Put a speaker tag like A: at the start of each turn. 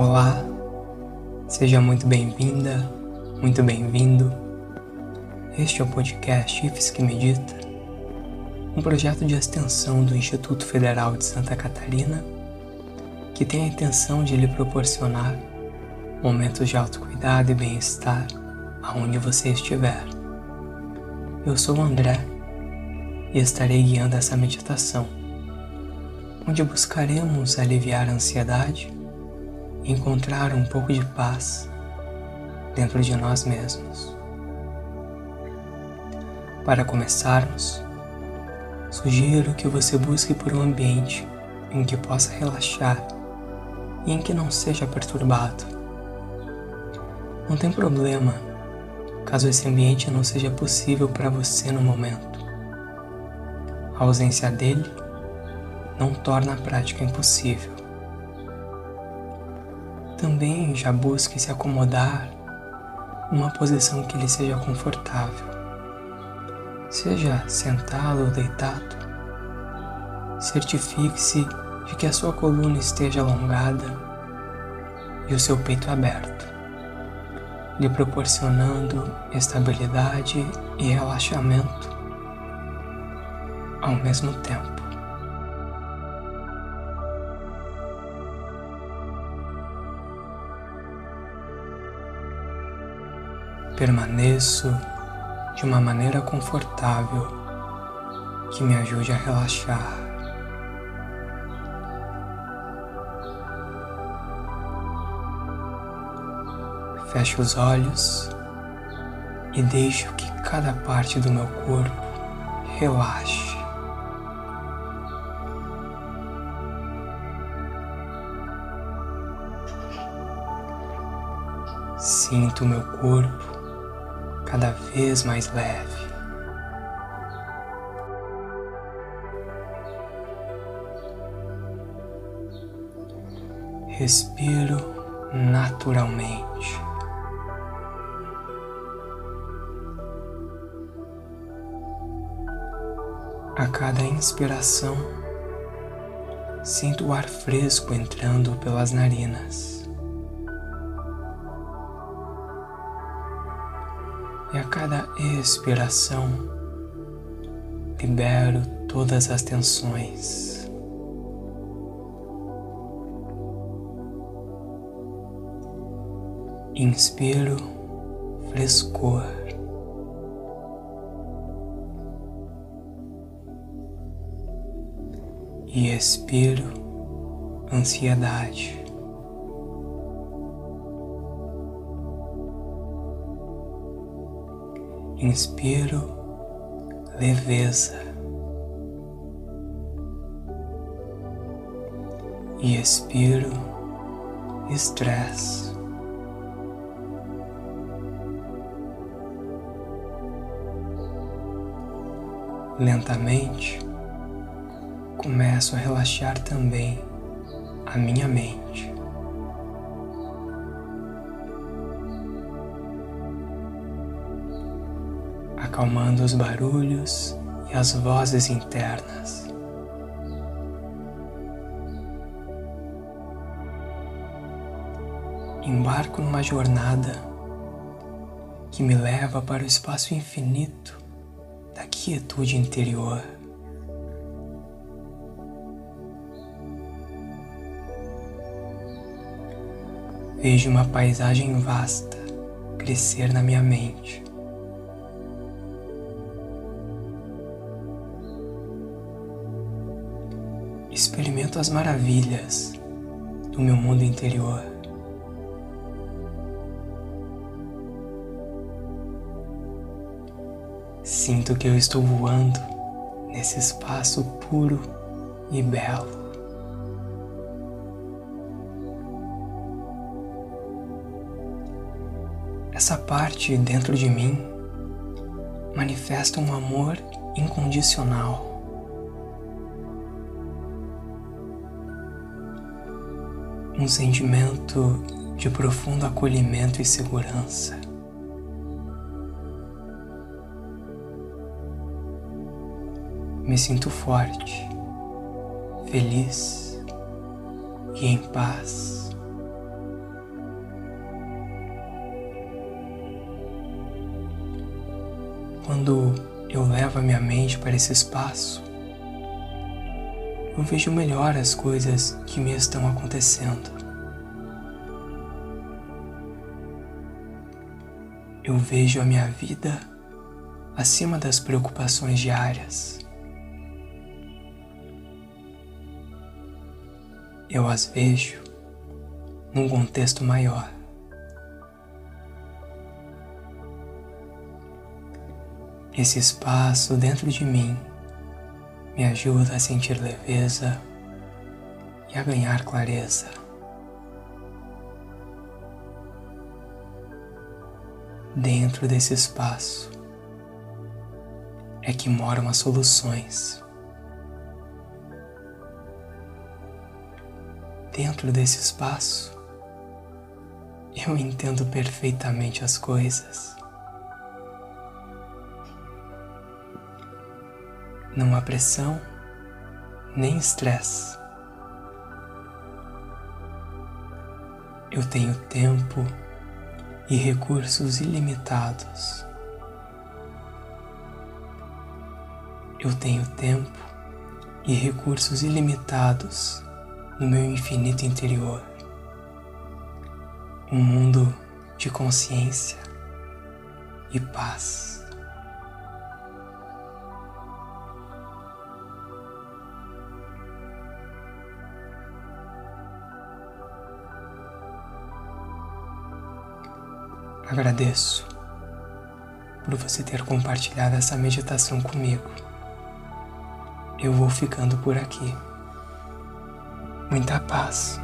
A: Olá, seja muito bem-vinda, muito bem-vindo. Este é o podcast IFES que Medita, um projeto de extensão do Instituto Federal de Santa Catarina que tem a intenção de lhe proporcionar momentos de autocuidado e bem-estar aonde você estiver. Eu sou o André e estarei guiando essa meditação, onde buscaremos aliviar a ansiedade encontrar um pouco de paz dentro de nós mesmos. Para começarmos, sugiro que você busque por um ambiente em que possa relaxar e em que não seja perturbado. Não tem problema caso esse ambiente não seja possível para você no momento. A ausência dele não torna a prática impossível. Também já busque se acomodar numa posição que lhe seja confortável, seja sentado ou deitado. Certifique-se de que a sua coluna esteja alongada e o seu peito aberto, lhe proporcionando estabilidade e relaxamento ao mesmo tempo. Permaneço de uma maneira confortável que me ajude a relaxar. Fecho os olhos e deixo que cada parte do meu corpo relaxe. Sinto o meu corpo cada vez mais leve. Respiro naturalmente. A cada inspiração, sinto o ar fresco entrando pelas narinas. E a cada expiração, libero todas as tensões. Inspiro frescor. E expiro ansiedade. Inspiro leveza e expiro estresse. Lentamente começo a relaxar também a minha mente. Acalmando os barulhos e as vozes internas. Embarco numa jornada que me leva para o espaço infinito da quietude interior. Vejo uma paisagem vasta crescer na minha mente. Experimento as maravilhas do meu mundo interior. Sinto que eu estou voando nesse espaço puro e belo. Essa parte dentro de mim manifesta um amor incondicional. um sentimento de profundo acolhimento e segurança. Me sinto forte, feliz e em paz. Quando eu levo a minha mente para esse espaço, eu vejo melhor as coisas que me estão acontecendo. Eu vejo a minha vida acima das preocupações diárias. Eu as vejo num contexto maior. Esse espaço dentro de mim me ajuda a sentir leveza e a ganhar clareza. Dentro desse espaço é que moram as soluções. Dentro desse espaço eu entendo perfeitamente as coisas. Não há pressão nem estresse. Eu tenho tempo e recursos ilimitados. Eu tenho tempo e recursos ilimitados no meu infinito interior. Um mundo de consciência e paz. Agradeço por você ter compartilhado essa meditação comigo. Eu vou ficando por aqui. Muita paz.